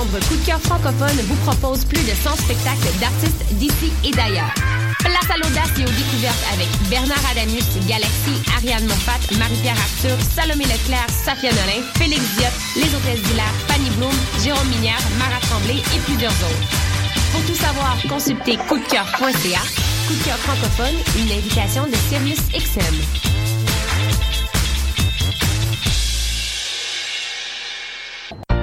Novembre, Coup de cœur francophone vous propose plus de 100 spectacles d'artistes d'ici et d'ailleurs. Place à l'audace et aux découvertes avec Bernard Adamus, Galaxy, Ariane Moffat, Marie-Pierre Arthur, Salomé Leclerc, Safia Nolin, Félix Diop, Les Hôtesses d'Hilaire, Fanny Bloom, Jérôme Minière, Marat Tremblay et plusieurs autres. Pour tout savoir, consultez coupdecoeur.ca. Coup de cœur francophone, une invitation de Sirius XM.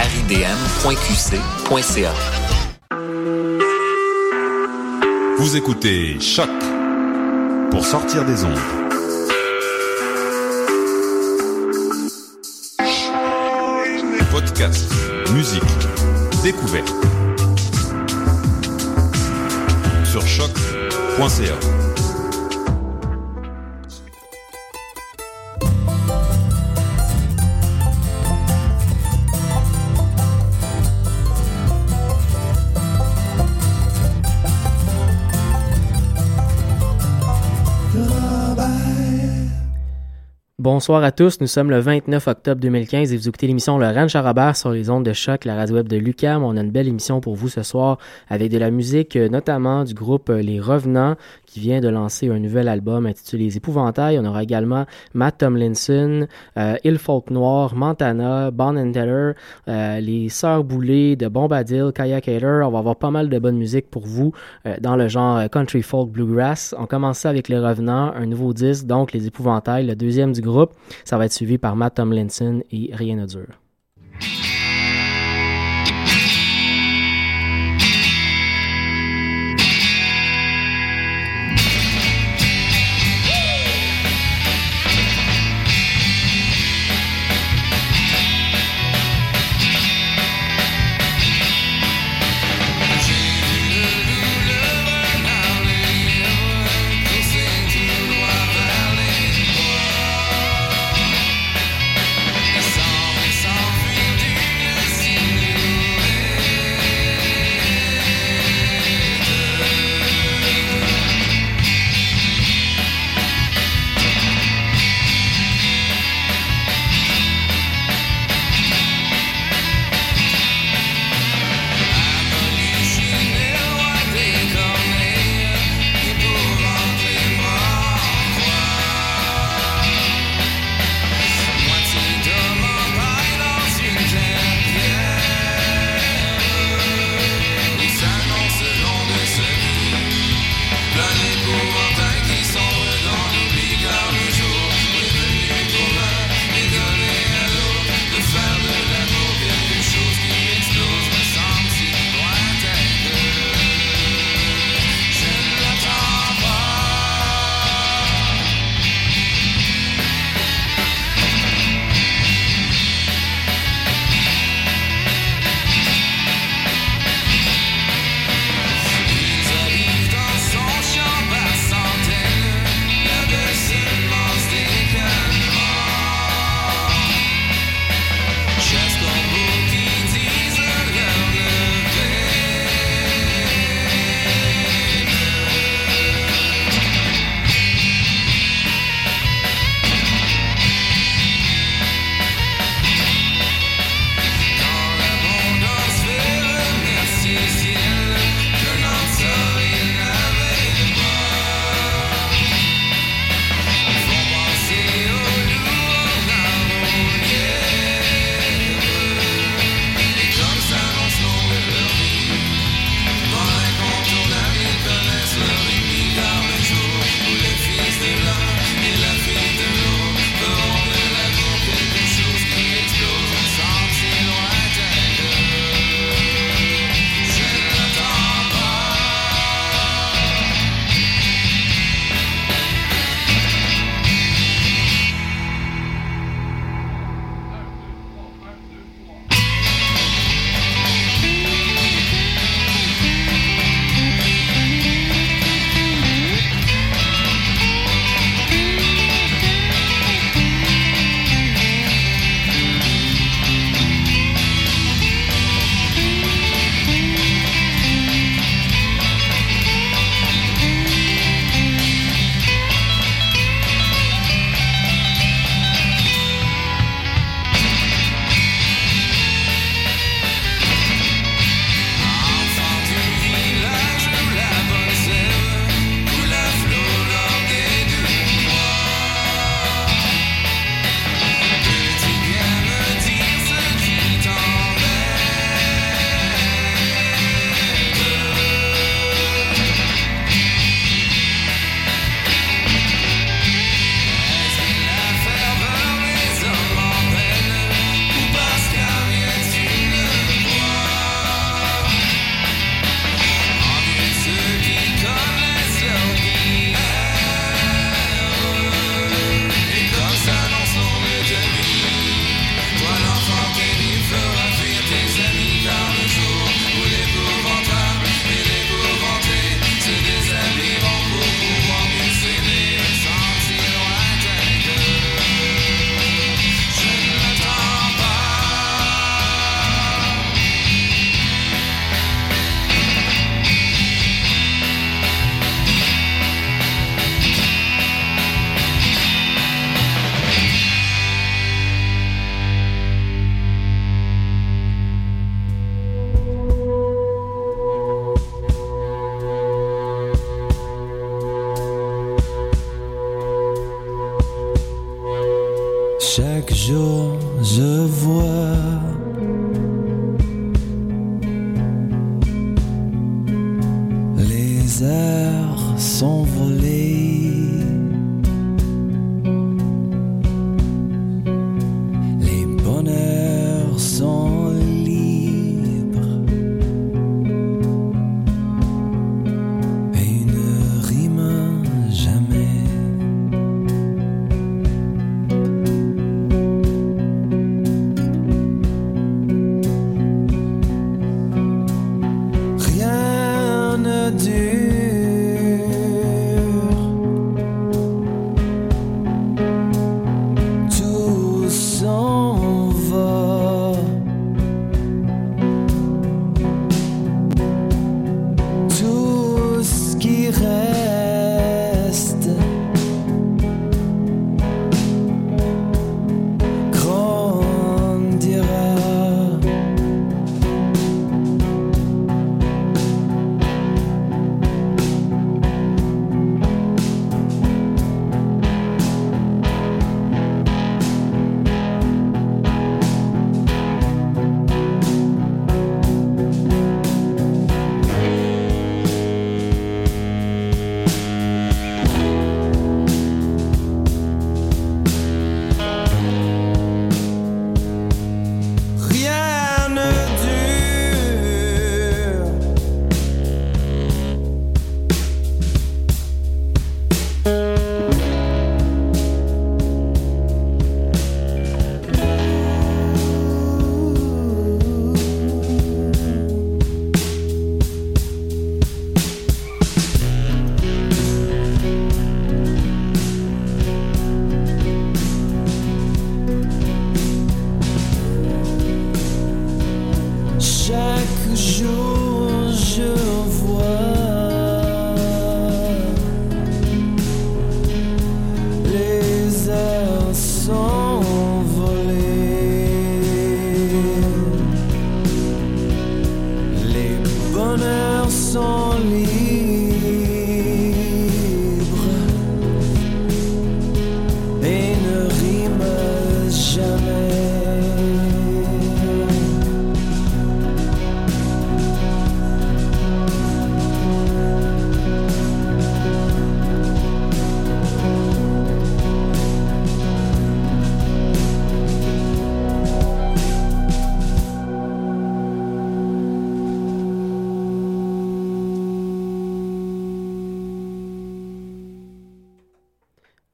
aridm.qc.ca Vous écoutez Choc pour sortir des ondes. Podcast, musique, découverte. Sur choc.ca. Bonsoir à tous, nous sommes le 29 octobre 2015 et vous écoutez l'émission Le Ranch Charabert sur les ondes de choc, la radio web de Lucam. On a une belle émission pour vous ce soir avec de la musique notamment du groupe Les Revenants qui vient de lancer un nouvel album intitulé Les Épouvantails. On aura également Matt Tomlinson, euh, Il Folk Noir, Montana, Bon Teller, euh, les Sœurs Boulées de Bombadil, Kayak Hater. On va avoir pas mal de bonne musique pour vous euh, dans le genre euh, country folk bluegrass. On commence avec Les Revenants, un nouveau disque, donc Les Épouvantails, le deuxième du groupe. Ça va être suivi par Matt Tomlinson et Rien ne dure.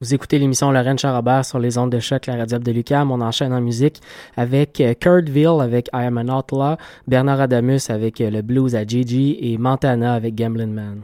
Vous écoutez l'émission Lorraine Charabert sur les ondes de choc, la radio de Lucam. On enchaîne en musique avec euh, Kurtville avec I Am an Outlaw, Bernard Adamus avec euh, le blues à Gigi et Montana avec Gambling Man.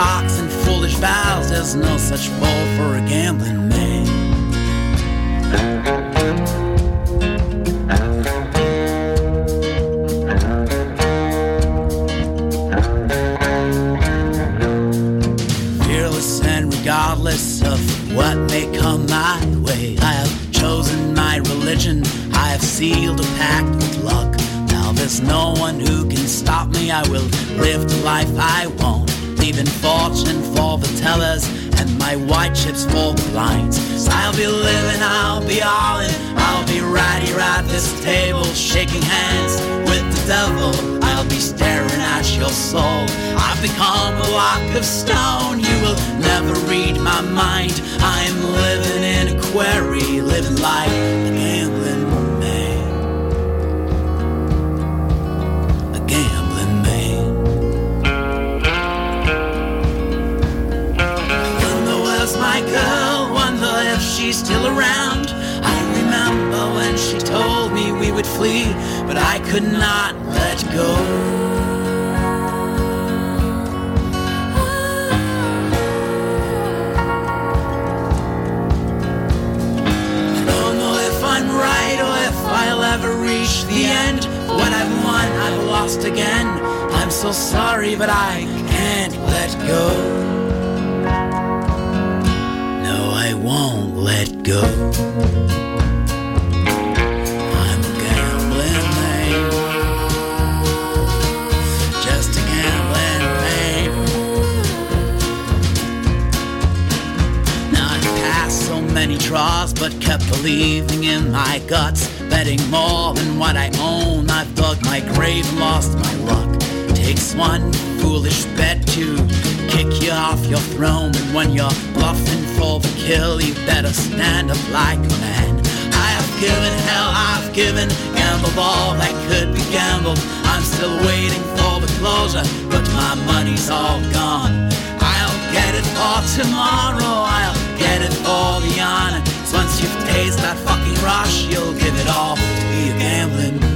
cocks and foolish vows, there's no such boy. colors and my white chips fall blind. I'll be living, I'll be all in, I'll be right here at this table, shaking hands with the devil. I'll be staring at your soul. I've become a rock of stone. You will never read my mind. I'm living in a quarry, living like a. if she's still around. I remember when she told me we would flee, but I could not let go. I don't know if I'm right or if I'll ever reach the end. What I've won, I've lost again. I'm so sorry, but I can't let go. No, I won't let go. I'm a gambling man. Just a gambling man. Now I've passed so many draws, but kept believing in my guts. Betting more than what I own. I've dug my grave and lost my luck. Takes one foolish bet to kick you off your throne. And when you're bluffing for the kill, you better stand up like a man. I have given hell, I've given, gambled all that could be gambled. I'm still waiting for the closure, but my money's all gone. I'll get it for tomorrow, I'll get it for the honor. once you've tasted that fucking rush, you'll give it all to be a gambling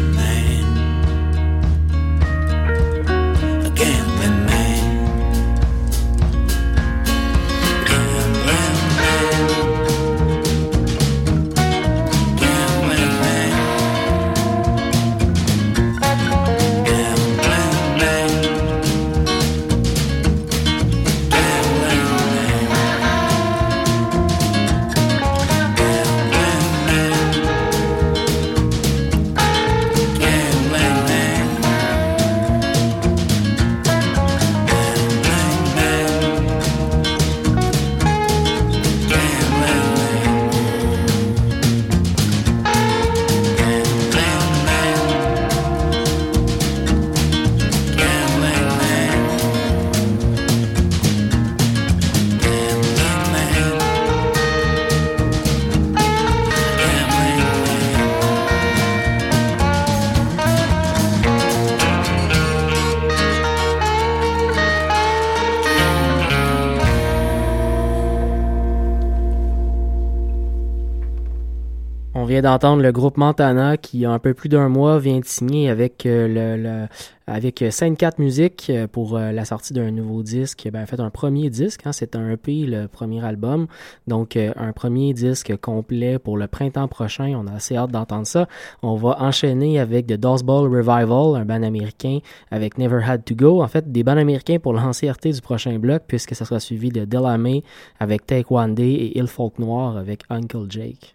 vient d'entendre le groupe Montana qui, il un peu plus d'un mois, vient de signer avec euh, le, le- avec Scène 4 Music euh, pour euh, la sortie d'un nouveau disque. Ben, en fait, un premier disque, hein, c'est un EP, le premier album. Donc, un premier disque complet pour le printemps prochain. On a assez hâte d'entendre ça. On va enchaîner avec The Dust Ball Revival, un band américain avec Never Had To Go. En fait, des bands américains pour l'entièreté du prochain bloc, puisque ça sera suivi de Delamay avec Take One Day et Il Folk Noir avec Uncle Jake.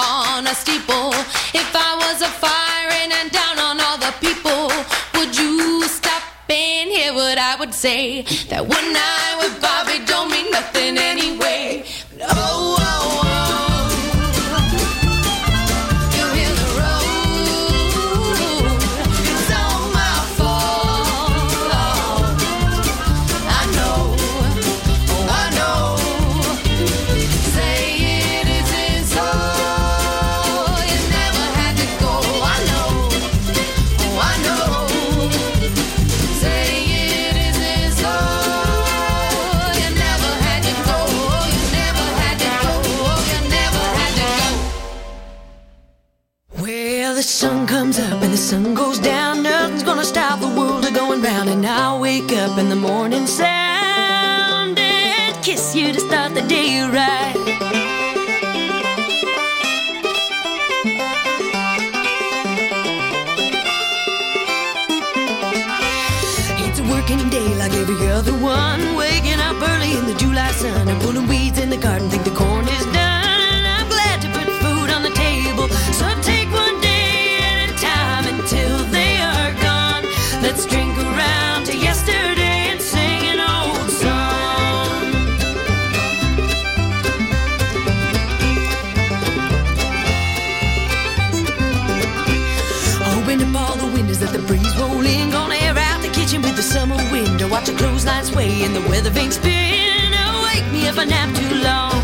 on a steeple. If I was a firing and down on all the people, would you stop and hear what I would say? That one night would in the morning sound and kiss you to start the day right. It's a working day like every other one, waking up early in the July sun and pulling weeds in the garden, think the corn sway in the weather vane spin. Oh, wake me if I nap too long.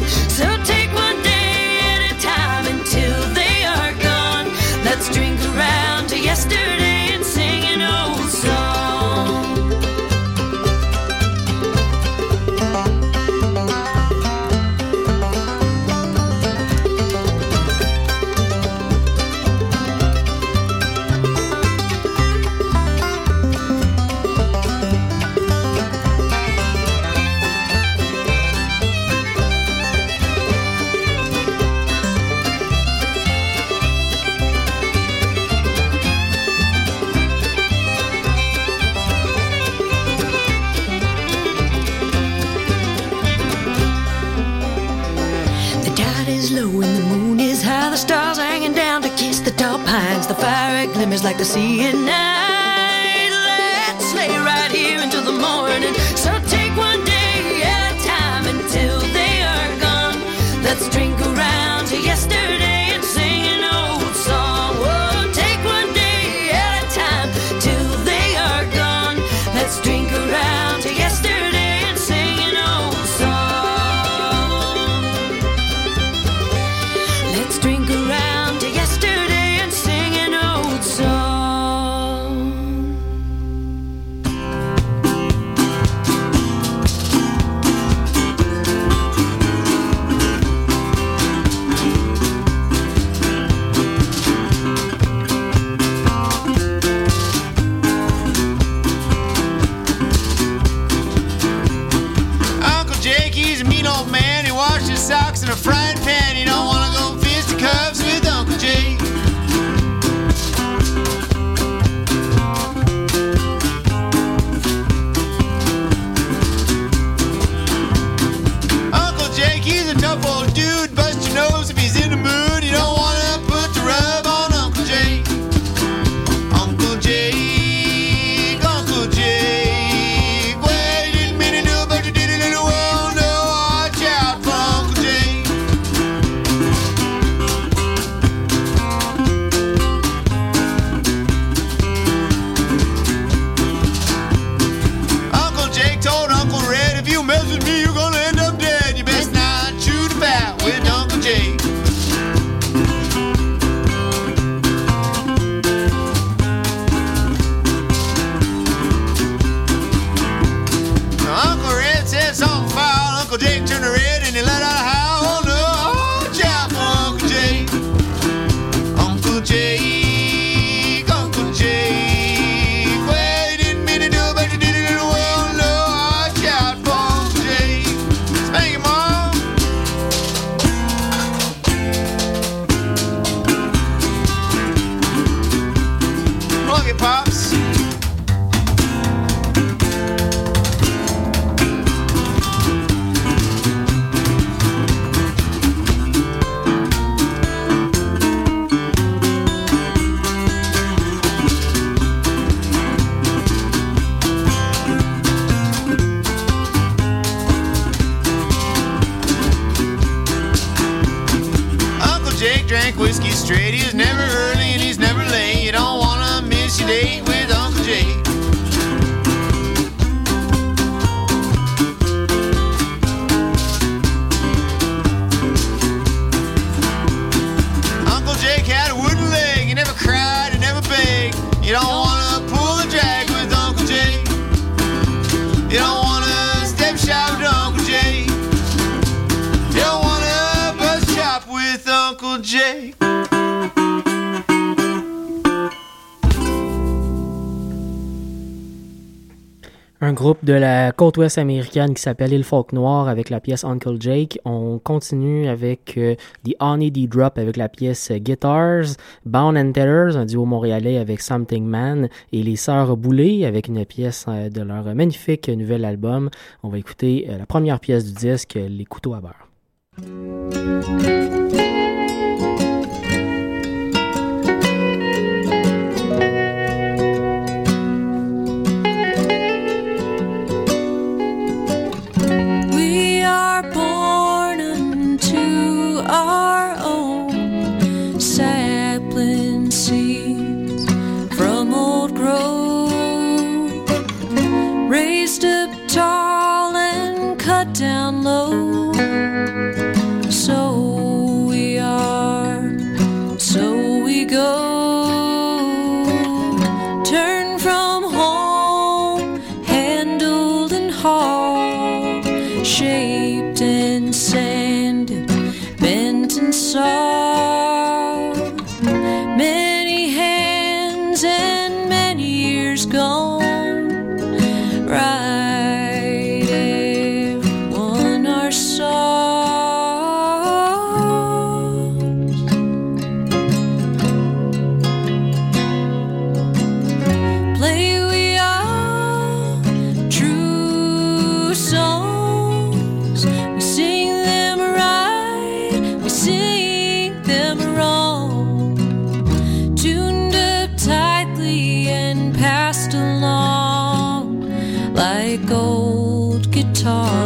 un groupe de la côte ouest américaine qui s'appelle Il Folk Noir avec la pièce Uncle Jake. On continue avec euh, The Honey D Drop avec la pièce Guitars, Bound and Tellers, un duo montréalais avec Something Man et les Sœurs Boulay avec une pièce euh, de leur magnifique nouvel album. On va écouter euh, la première pièce du disque, Les couteaux à beurre. guitar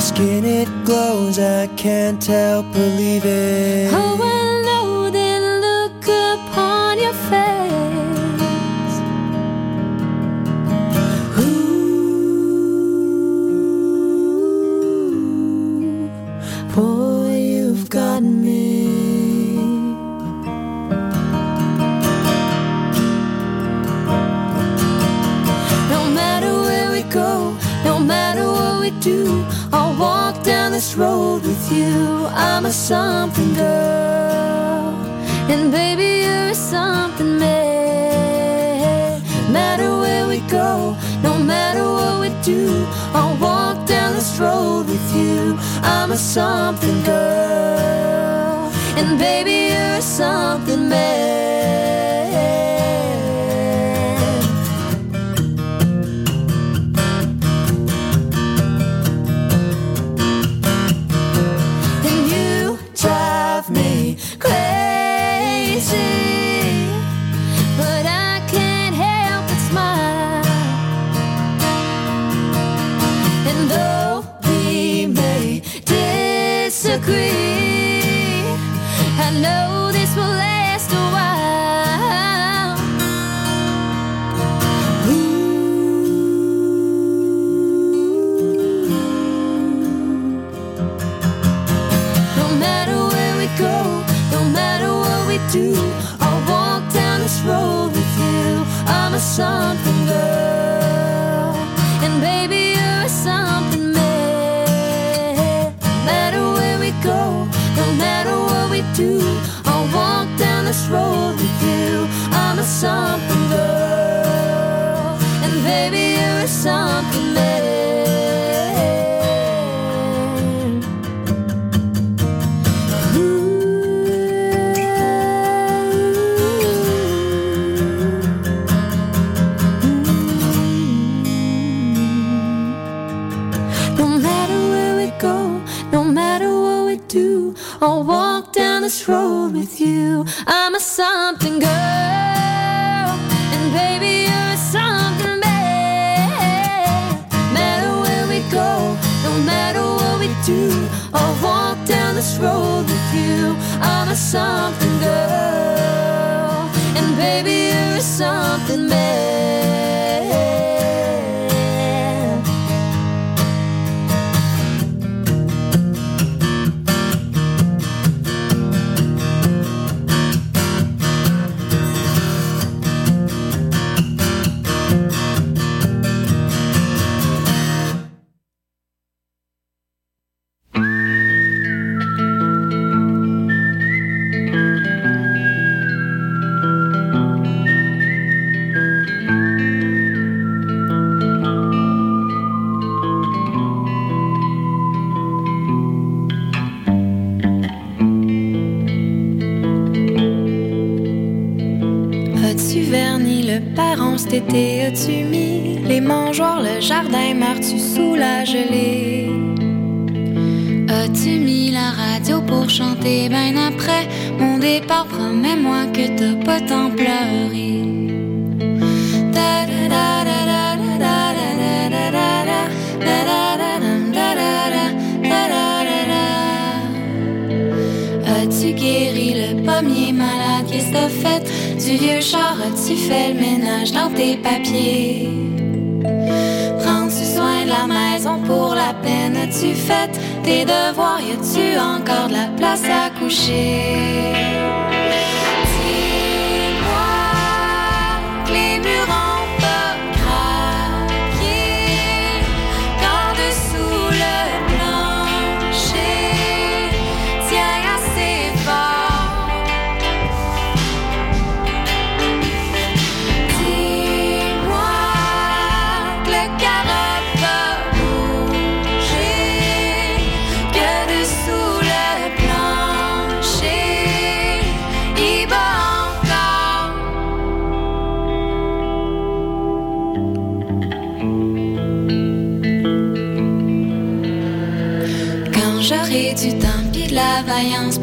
Skin it glows, I can't help believing. Oh, road with you. I'm a something girl, and baby, you're a something man. No matter where we go, no matter what we do, I'll walk down this road with you. I'm a something girl, and baby, you're a something man. I'm a something girl, and baby, you're a something man. No matter where we go, no matter what we do, I'll walk down this road with you. I'm a something pommier malade? Que t'as fait? Du vieux char, as-tu fait le ménage dans tes papiers? Prends-tu soin de la maison pour la peine? As-tu fait tes devoirs? Y a-tu encore de la place à coucher?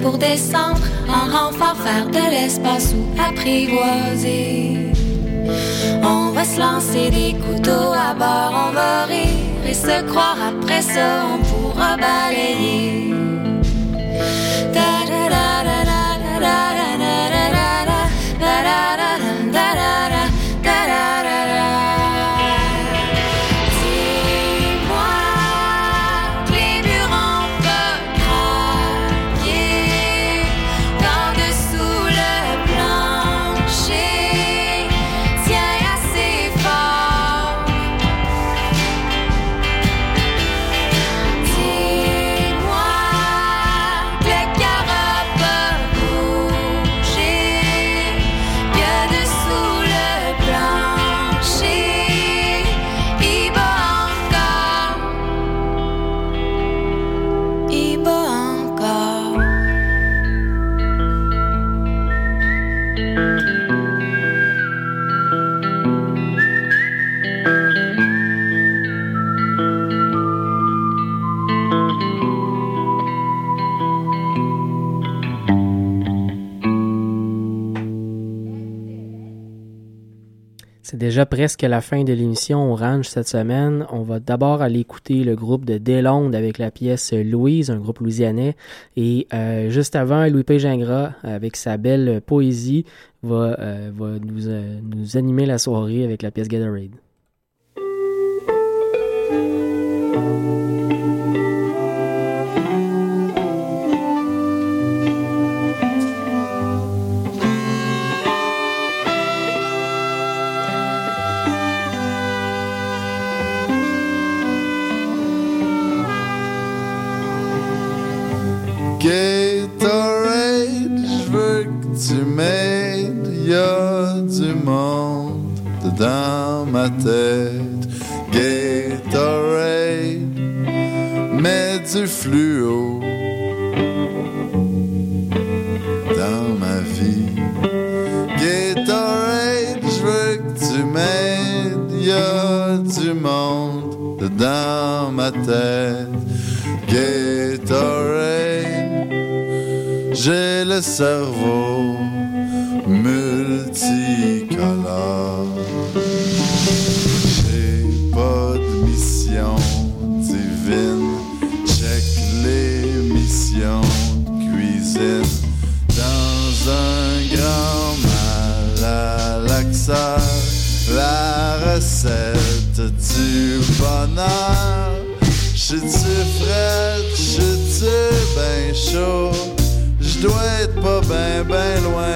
Pour descendre en renfort faire de l'espace ou apprivoiser. On va se lancer des couteaux à bord, on va rire et se croire après ça, on pourra balayer. Déjà presque la fin de l'émission Orange cette semaine. On va d'abord aller écouter le groupe de Delonde avec la pièce Louise, un groupe louisianais. Et euh, juste avant, Louis-P. Gingras, avec sa belle poésie, va, euh, va nous, euh, nous animer la soirée avec la pièce Gatorade. Gatorade, je que tu m'aides, y a du monde dans ma tête. Gatorade, mets du fluo dans ma vie. Gatorade, je veux que tu m'aides, y a du monde dans ma tête. J'ai le cerveau multicolore. J'ai pas de mission divine. Check les missions cuisine. Dans un grand malaxeur, la recette du bonheur. J'suis-tu baby loin.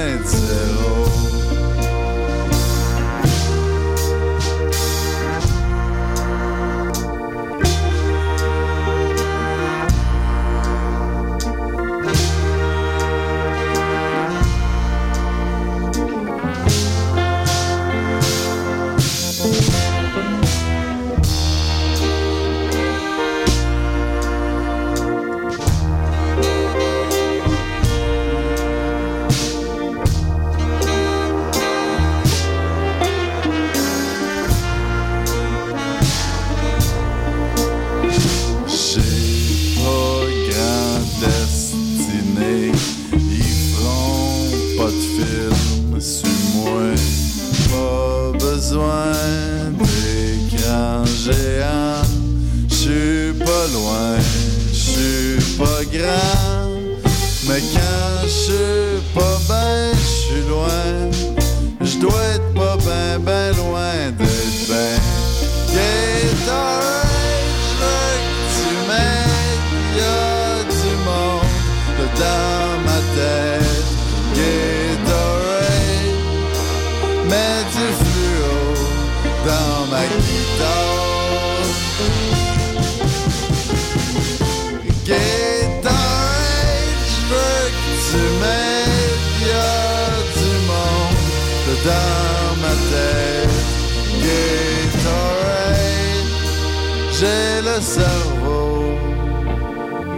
J'ai le cerveau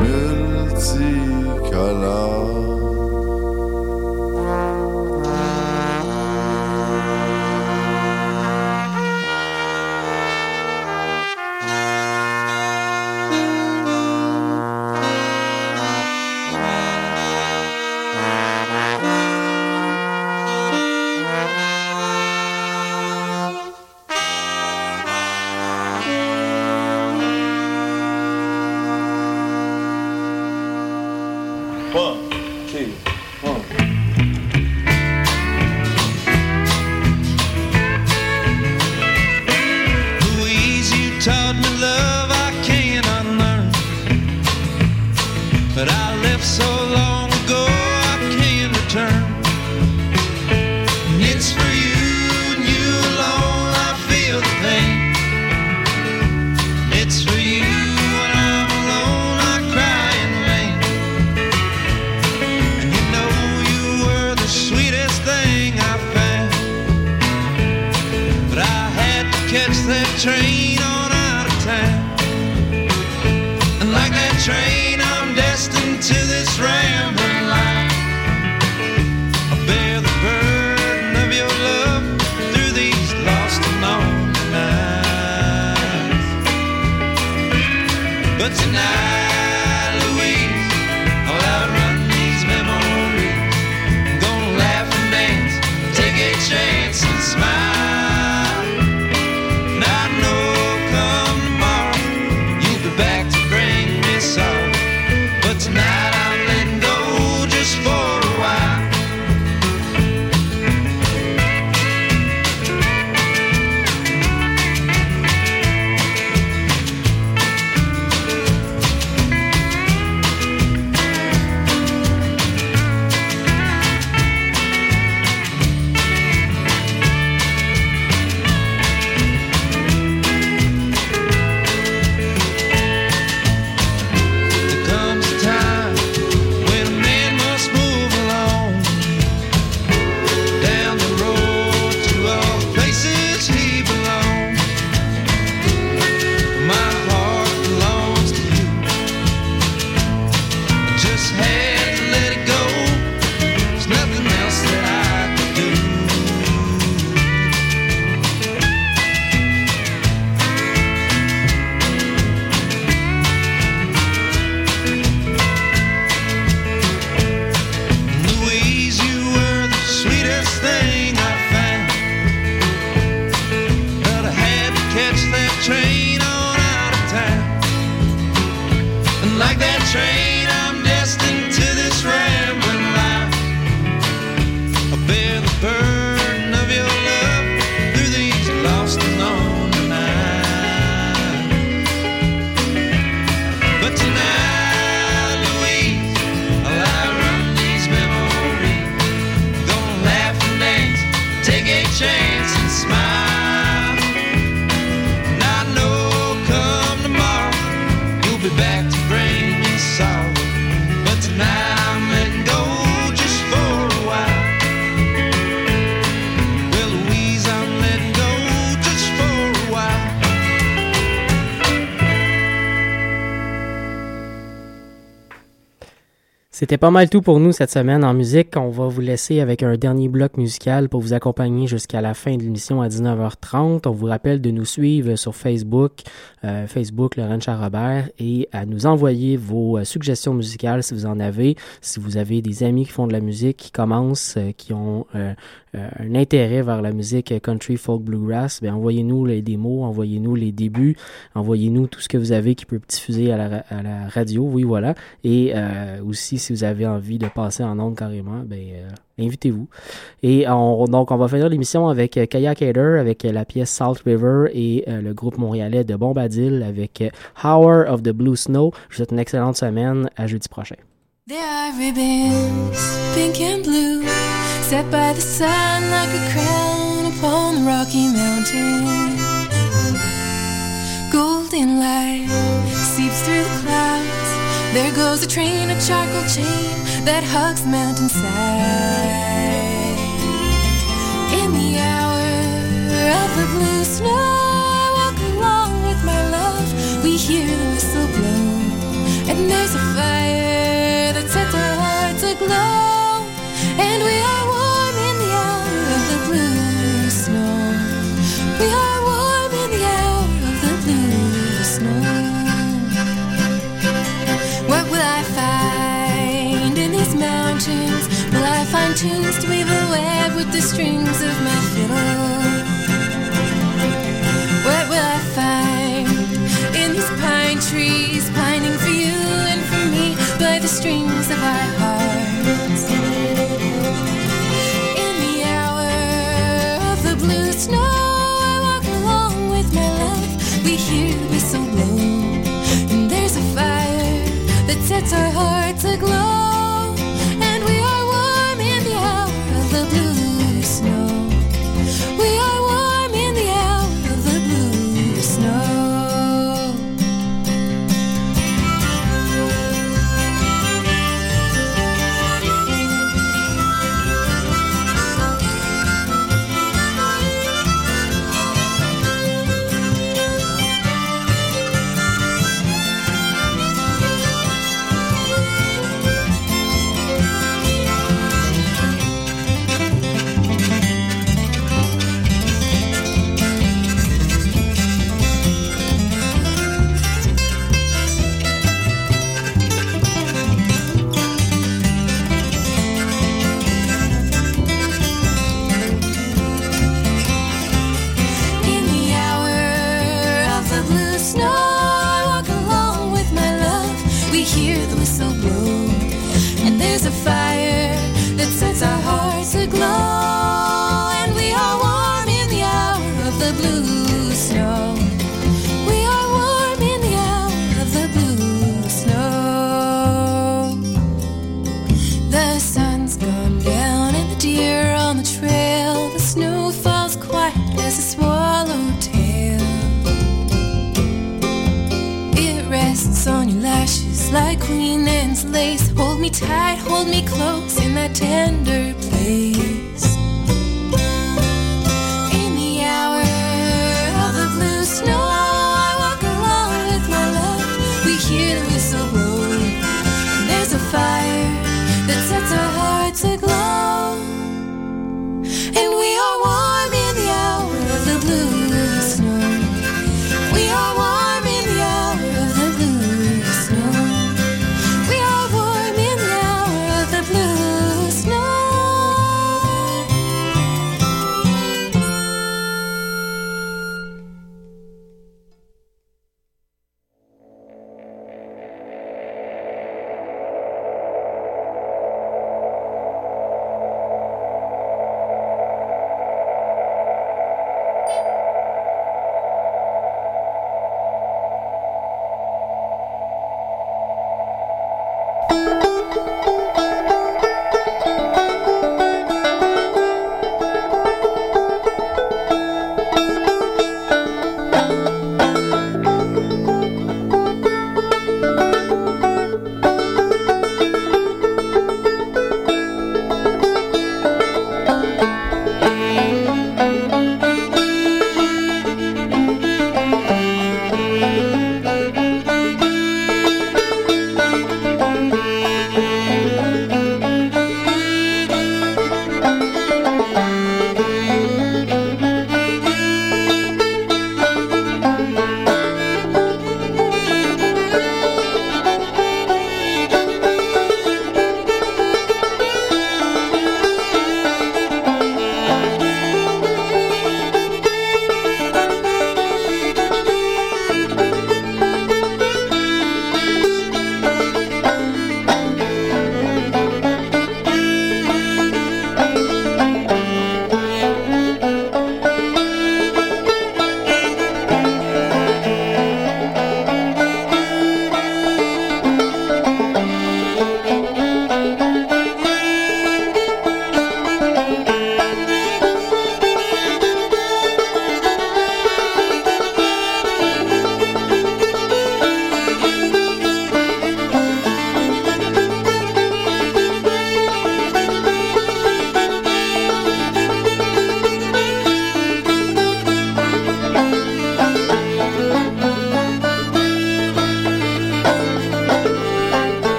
multicolore. C'était pas mal tout pour nous cette semaine en musique. On va vous laisser avec un dernier bloc musical pour vous accompagner jusqu'à la fin de l'émission à 19h30. On vous rappelle de nous suivre sur Facebook, euh, Facebook Laurent Charrobert et à nous envoyer vos euh, suggestions musicales si vous en avez. Si vous avez des amis qui font de la musique, qui commencent, euh, qui ont euh, euh, un intérêt vers la musique country, folk, bluegrass, ben envoyez-nous les démos, envoyez-nous les débuts, envoyez-nous tout ce que vous avez qui peut diffuser à la, radio, oui voilà. Et aussi si vous avez envie de passer en ondes carrément, ben euh, invitez-vous. Et on, donc on va finir l'émission avec euh, Kayak Hater, avec euh, la pièce Salt River et le groupe montréalais de Bombadil avec Hour of the Blue Snow. Je vous souhaite une excellente semaine. À jeudi prochain. There are ribbons, pink and blue, set by the sun like a crown upon the Rocky Mountain. Golden light seeps through the clouds. There goes a train, a charcoal chain that hugs the mountainside. In the hour of the blue snow, I walk along with my love. We hear the whistle blow, and there's a fire that sets our hearts aglow. And we are tunes to weave a web with the strings of my fiddle? What will I find in these pine trees, pining for you and for me by the strings of our hearts?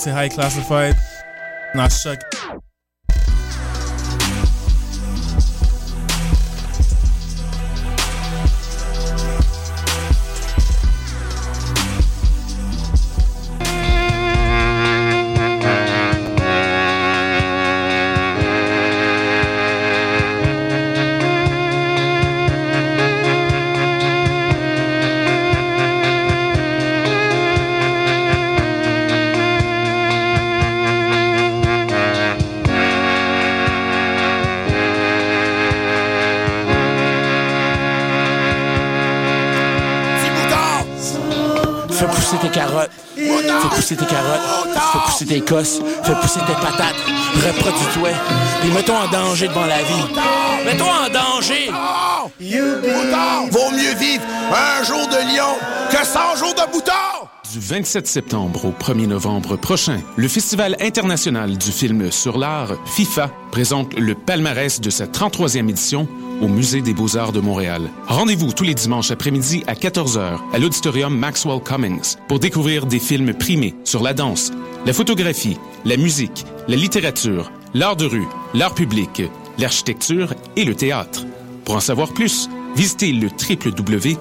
Yo yo, c'est High Classified. Dans Choc. Tes. Fais pousser tes patates. Reproduis-toi. Puis mets-toi en danger devant la vie. Mets-toi en danger. Vaut mieux vivre un jour de lion que 100 jours de bouton! Du 27 septembre au 1er novembre prochain, le Festival international du film sur l'art, FIFA, présente le palmarès de sa 33e édition au Musée des beaux-arts de Montréal. Rendez-vous tous les dimanches après-midi à 14h à l'auditorium Maxwell Cummings pour découvrir des films primés sur la danse, la photographie, la musique, la littérature, l'art de rue, l'art public, l'architecture et le théâtre. Pour en savoir plus, visitez le www.artfifa.ca.